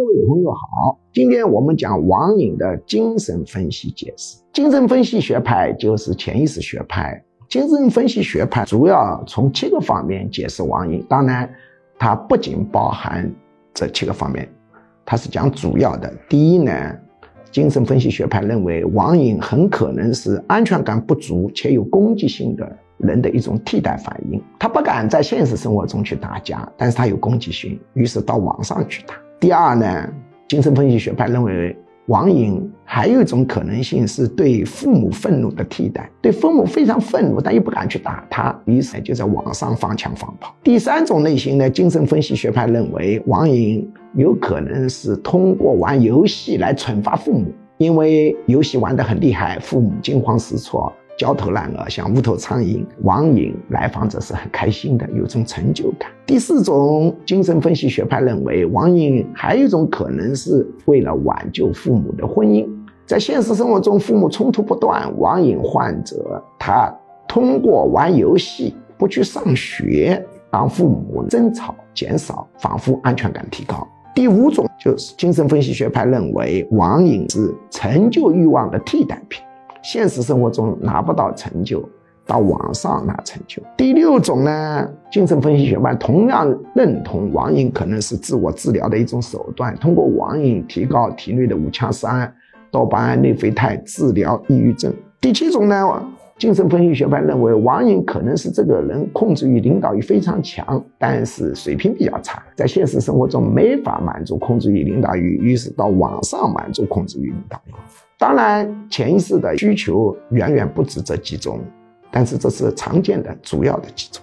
各位朋友好，今天我们讲网瘾的精神分析解释。精神分析学派就是潜意识学派。精神分析学派主要从七个方面解释网瘾，当然，它不仅包含这七个方面，它是讲主要的。第一呢，精神分析学派认为网瘾很可能是安全感不足且有攻击性的。人的一种替代反应，他不敢在现实生活中去打架，但是他有攻击性，于是到网上去打。第二呢，精神分析学派认为网瘾还有一种可能性是对父母愤怒的替代，对父母非常愤怒，但又不敢去打他，于是就在网上放枪放炮。第三种类型呢，精神分析学派认为网瘾有可能是通过玩游戏来惩罚父母，因为游戏玩得很厉害，父母惊慌失措。焦头烂额，像无头苍蝇。网瘾来访者是很开心的，有种成就感。第四种精神分析学派认为，网瘾还有一种可能是为了挽救父母的婚姻。在现实生活中，父母冲突不断，网瘾患者他通过玩游戏不去上学，让父母争吵减少，仿佛安全感提高。第五种就是精神分析学派认为，网瘾是成就欲望的替代品。现实生活中拿不到成就，到网上拿成就。第六种呢，精神分析学派同样认同网瘾可能是自我治疗的一种手段，通过网瘾提高体内的五羟色胺、多巴胺、内啡肽，治疗抑郁症。第七种呢，精神分析学派认为网瘾可能是这个人控制欲、领导欲非常强，但是水平比较差，在现实生活中没法满足控制欲、领导欲，于是到网上满足控制欲、领导欲。当然，潜意识的需求远远不止这几种，但是这是常见的主要的几种。